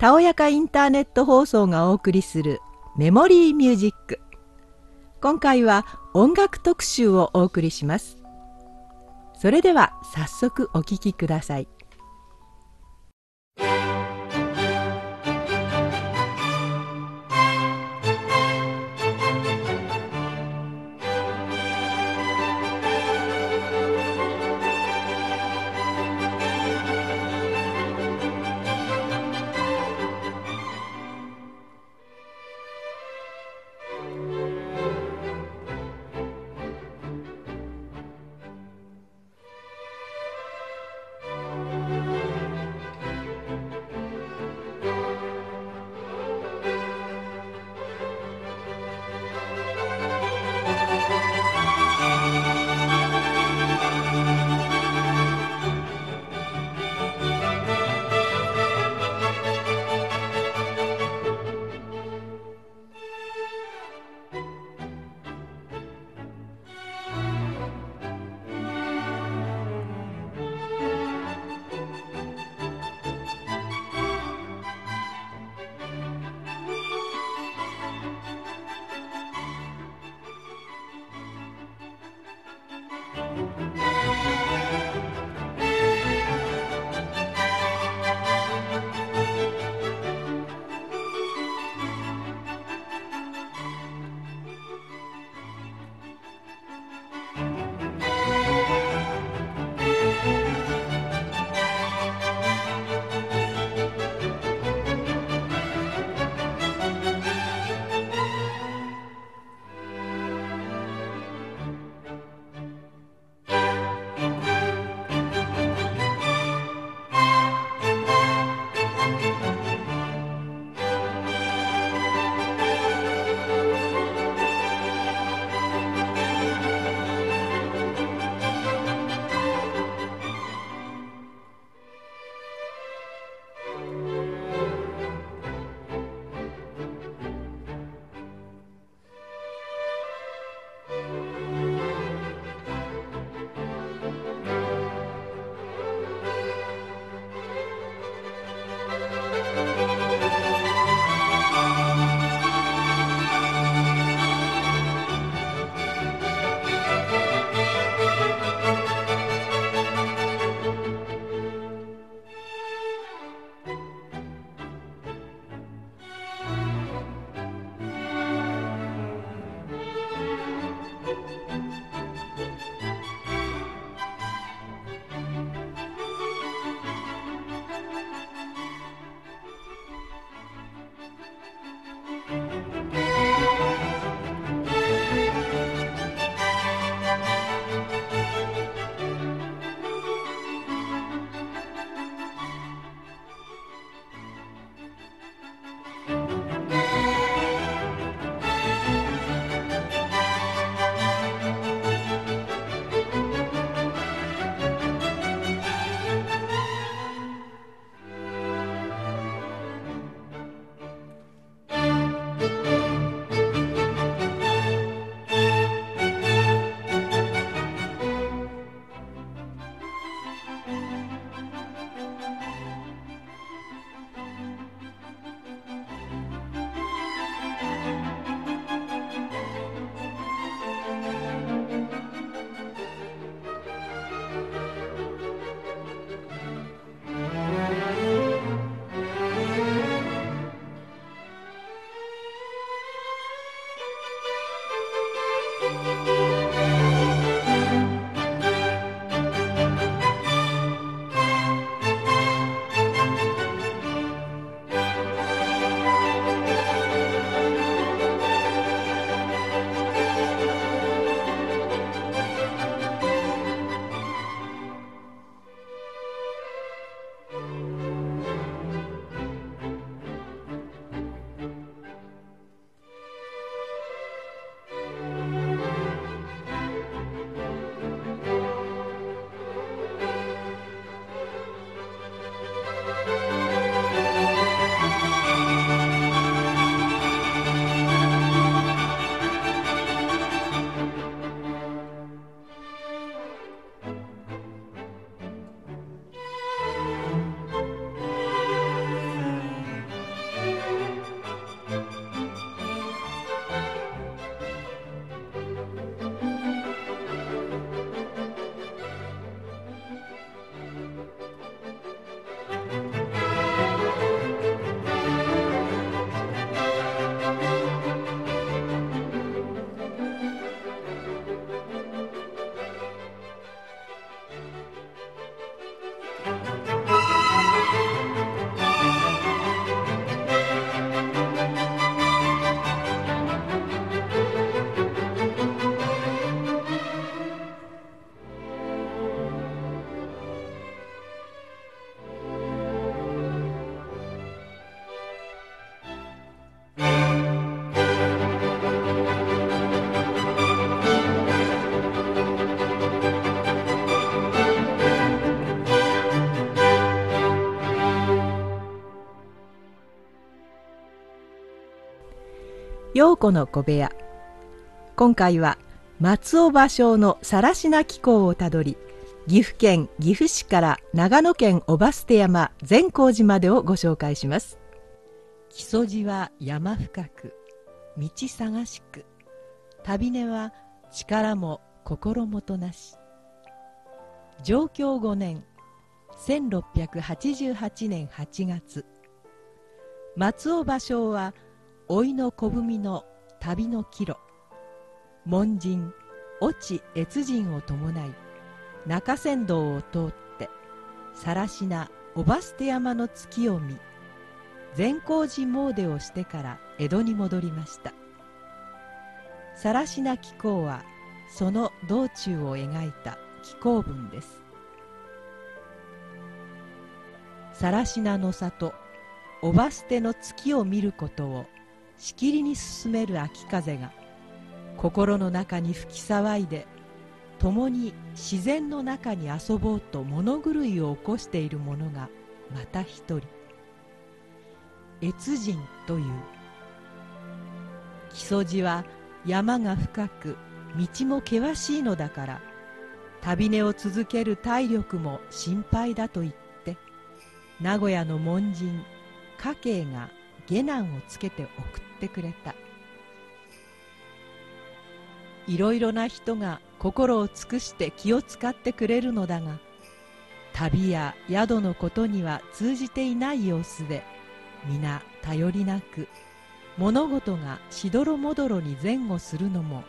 たおやかインターネット放送がお送りするメモリーミュージック。今回は音楽特集をお送りします。それでは早速お聴きください。陽子の小部屋。今回は松尾芭蕉の更科紀行をたどり岐阜県岐阜市から長野県小バステ山善光寺までをご紹介します。木曽路は山深く道探しく旅根は力も心もとなし。上京5年1688年8月松尾芭蕉は老いの小文の旅の帰路。門人越智越人を伴い中山道を通って更科小バステ山の月を見善光寺詣をしてから江戸に戻りました。更科紀行はその道中を描いた紀行文です。更科の里おば捨ての月を見ることをしきりに進める秋風が心の中に吹き騒いで共に自然の中に遊ぼうと物狂いを起こしている者がまた一人。越人という木曽路は山が深く道も険しいのだから旅根を続ける体力も心配だと言って名古屋の門人家計が下男をつけて送ってくれた。いろいろな人が心を尽くして気を使ってくれるのだが旅や宿のことには通じていない様子で皆頼りなく物事がしどろもどろに前後するのも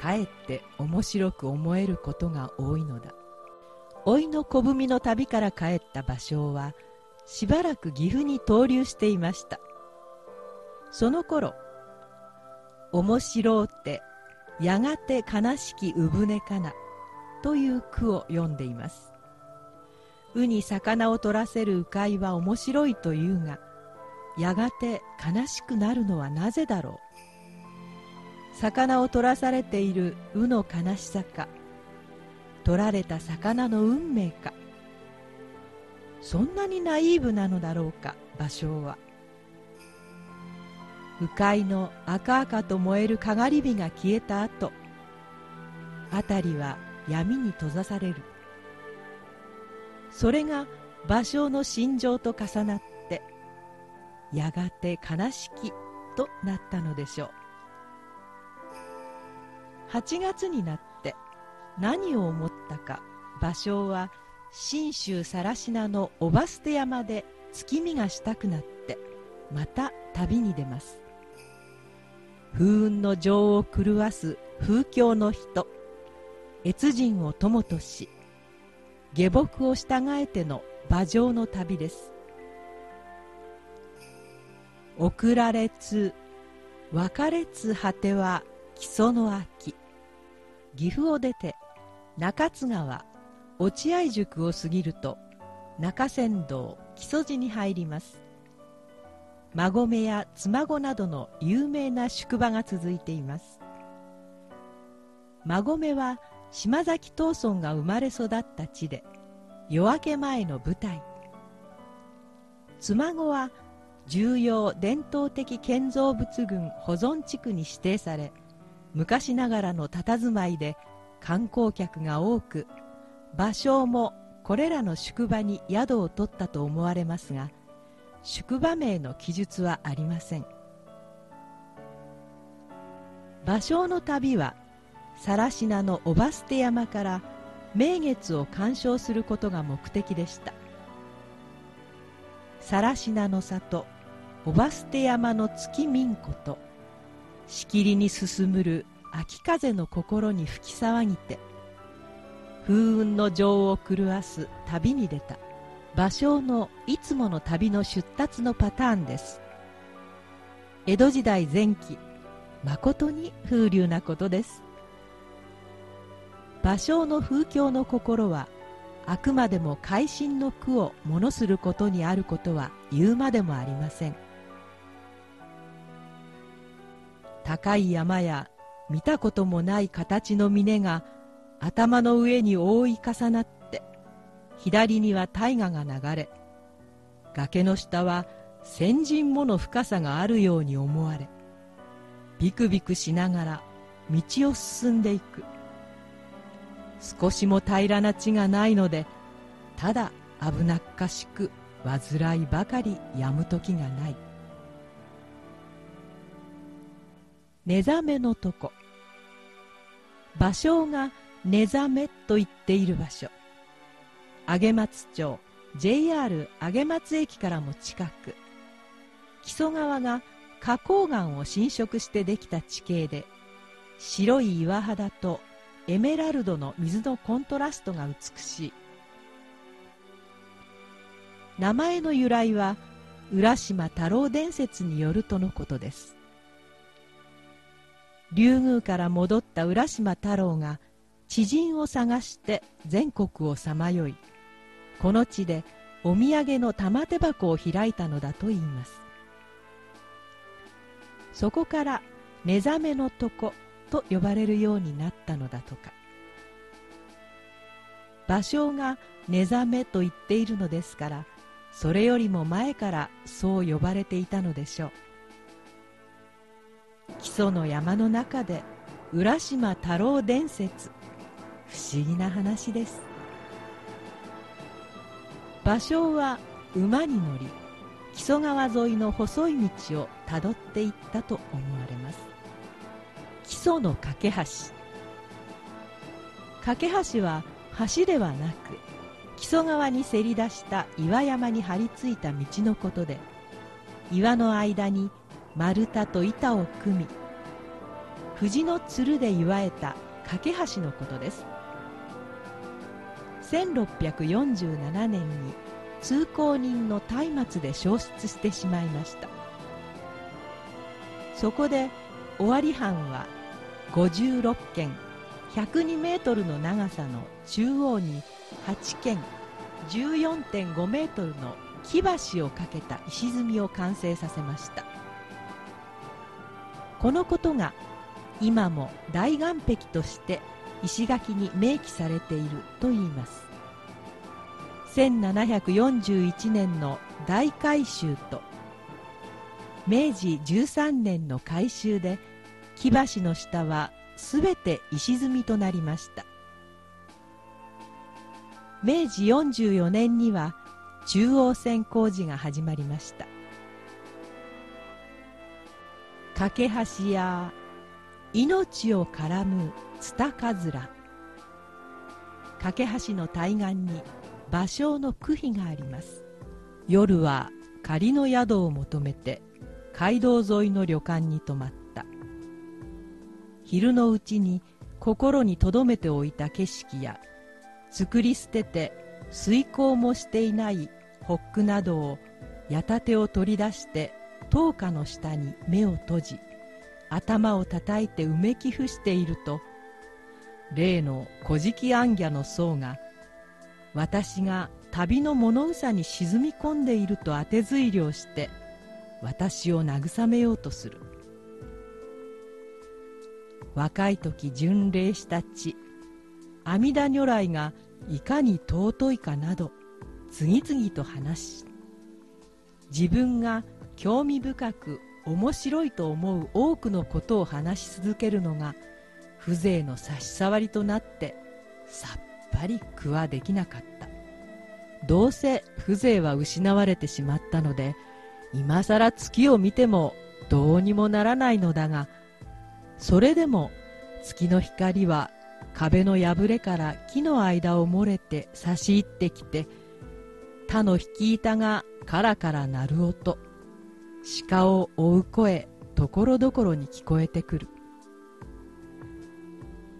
かえって面白く思えることが多いのだ。老いの小文の旅から帰った芭蕉はしばらく岐阜に逗留していました。その頃「面白うてやがて悲しき産船かな」という句を読んでいます。鵜に魚を取らせる鵜飼は面白いというがやがて悲しくなるのはなぜだろう。魚を取らされている鵜の悲しさか取られた魚の運命かそんなにナイーブなのだろうか芭蕉は。鵜飼の赤々と燃えるかがり火が消えた後辺りは闇に閉ざされる。それが芭蕉の心情と重なってやがて悲しきとなったのでしょう。8月になって何を思ったか芭蕉は信州更科のおば捨て山で月見がしたくなってまた旅に出ます。風雲の情を狂わす風況の人。越人を友とし下僕を従えての馬上の旅です。送られつ別れつ果ては木曽の秋。岐阜を出て中津川落合宿を過ぎると中山道木曽路に入ります。馬込や妻籠などの有名な宿場が続いています。馬込は島崎藤村が生まれ育った地で夜明け前の舞台。妻籠は重要伝統的建造物群保存地区に指定され昔ながらの佇まいで観光客が多く芭蕉もこれらの宿場に宿を取ったと思われますが宿場名の記述はありません。芭蕉の旅は更科のおば捨て山から名月を鑑賞することが目的でした。更科の里おば捨て山の月民子としきりに進むる秋風の心に吹き騒ぎて風雲の情を狂わす旅に出た。芭蕉のいつもの旅の出立のパターンです。江戸時代前期誠に風流なことです。芭蕉の風況の心はあくまでも会心の句を物することにあることは言うまでもありません。高い山や見たこともない形の峰が頭の上に覆い重なって左には大河が流れ崖の下は千人もの深さがあるように思われビクビクしながら道を進んでいく。少しも平らな地がないのでただ危なっかしく煩いばかりやむ時がない。寝覚めのとこ芭蕉が寝覚めと言っている場所。上松町 JR 上松駅からも近く。木曽川が花崗岩を浸食してできた地形で白い岩肌とエメラルドの水のコントラストが美しい。名前の由来は浦島太郎伝説によるとのことです。竜宮から戻った浦島太郎が知人を探して全国をさまよい。この地でお土産の玉手箱を開いたのだといいます。そこから目覚めの床と呼ばれるようになったのだとか。芭蕉が寝覚めと言っているのですからそれよりも前からそう呼ばれていたのでしょう。木曽の山の中で浦島太郎伝説。不思議な話です。芭蕉は馬に乗り木曽川沿いの細い道をたどっていったと思われます。木曽の架け橋。架け橋は橋ではなく木曽川にせり出した岩山に張り付いた道のことで岩の間に丸太と板を組み藤のつるで祝えた架け橋のことです。1647年に通行人の松明で消失してしまいました。そこで尾張藩は56軒102メートルの長さの中央に8軒14.5メートルの木橋を架けた石積みを完成させました。このことが今も大岩壁として石垣に明記されているといいます。1741年の大改修と明治13年の改修で木橋の下はすべて石積みとなりました。明治44年には中央線工事が始まりました。架け橋や命を絡むツタカズラ。架橋の対岸に芭蕉の区碑があります。夜は仮の宿を求めて街道沿いの旅館に泊まった。昼のうちに心に留めておいた景色や作り捨てて遂行もしていないホックなどを矢立てを取り出して灯火の下に目を閉じ頭を叩いてうめき伏していると例の古事記行脚の僧が私が旅の物草に沈み込んでいると当て推理をして私を慰めようとする。若い時巡礼した地阿弥陀如来がいかに尊いかなど次々と話し自分が興味深く面白いと思う多くのことを話し続けるのが風情の差し障りとなってさっぱり句はできなかった。どうせ風情は失われてしまったので今さら月を見てもどうにもならないのだがそれでも月の光は壁の破れから木の間を漏れて差し入ってきて他の引き板がカラカラ鳴る音。鹿を追う声ところどころに聞こえてくる。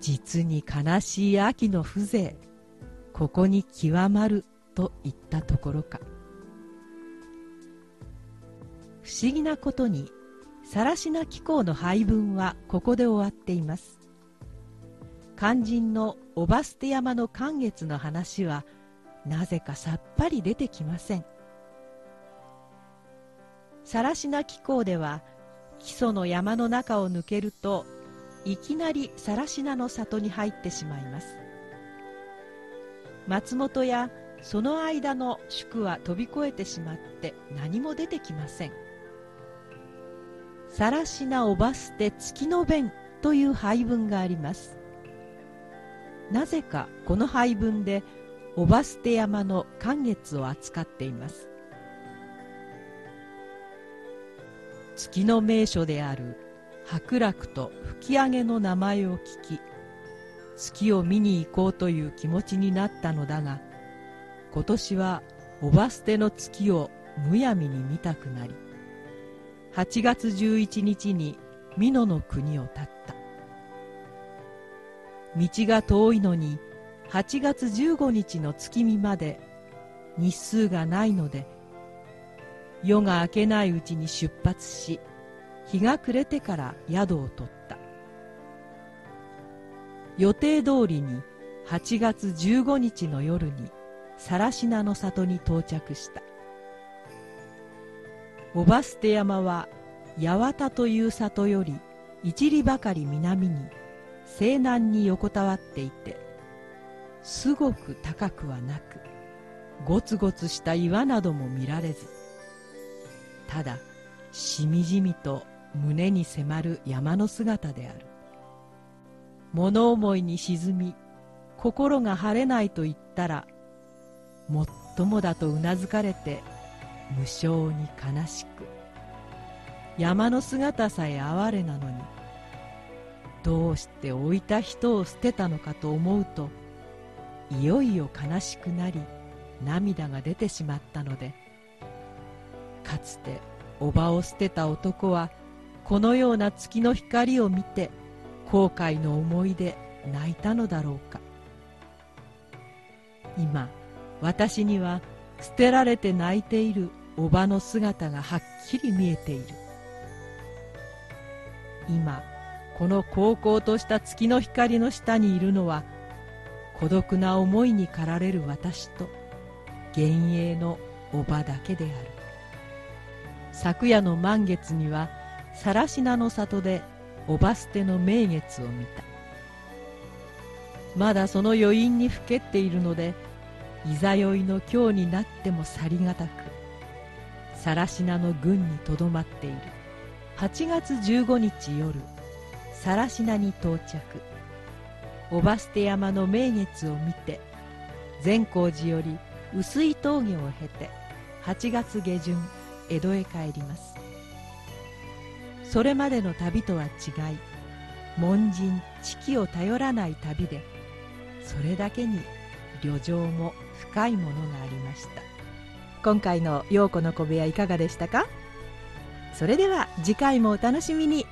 実に悲しい秋の風情ここに極まるといったところか。不思議なことに更科気候の配分はここで終わっています。肝心のおばすて山の寒月の話はなぜかさっぱり出てきません。更科気候では基礎の山の中を抜けるといきなり更科の里に入ってしまいます。松本やその間の宿は飛び越えてしまって何も出てきません。さらしなおば捨て月の弁という配文があります。なぜかこの配文でおば捨て山の寒月を扱っています。月の名所である白楽と吹上の名前を聞き月を見に行こうという気持ちになったのだが今年はおば捨ての月をむやみに見たくなり8月11日に美濃の国を立った。道が遠いのに8月15日の月見まで日数がないので夜が明けないうちに出発し日が暮れてから宿を取った。予定通りに8月15日の夜に更科の里に到着した。おば捨て山は八幡という里より一里ばかり南に西南に横たわっていてすごく高くはなくゴツゴツした岩なども見られずただしみじみと胸に迫る山の姿である。物思いに沈み心が晴れないと言ったらもっともだとうなずかれて無性に悲しく山の姿さえ哀れなのにどうして置いた人を捨てたのかと思うといよいよ悲しくなり涙が出てしまったのでかつておばを捨てた男はこのような月の光を見て後悔の思いで泣いたのだろうか。今私には捨てられて泣いているおばの姿がはっきり見えている。今この高校とした月の光の下にいるのは孤独な思いに駆られる私と幻影のおばだけである。昨夜の満月には更科の里でおば捨ての名月を見た。まだその余韻にふけっているのでいざ酔いの今日になっても去りがたく更科の軍にとどまっている。8月15日夜更科に到着。おば捨て山の名月を見て善光寺より薄い峠を経て8月下旬江戸へ帰ります。それまでの旅とは違い門人知己を頼らない旅でそれだけに旅情も深いものがありました。今回の陽子の小部屋いかがでしたか？それでは次回もお楽しみに。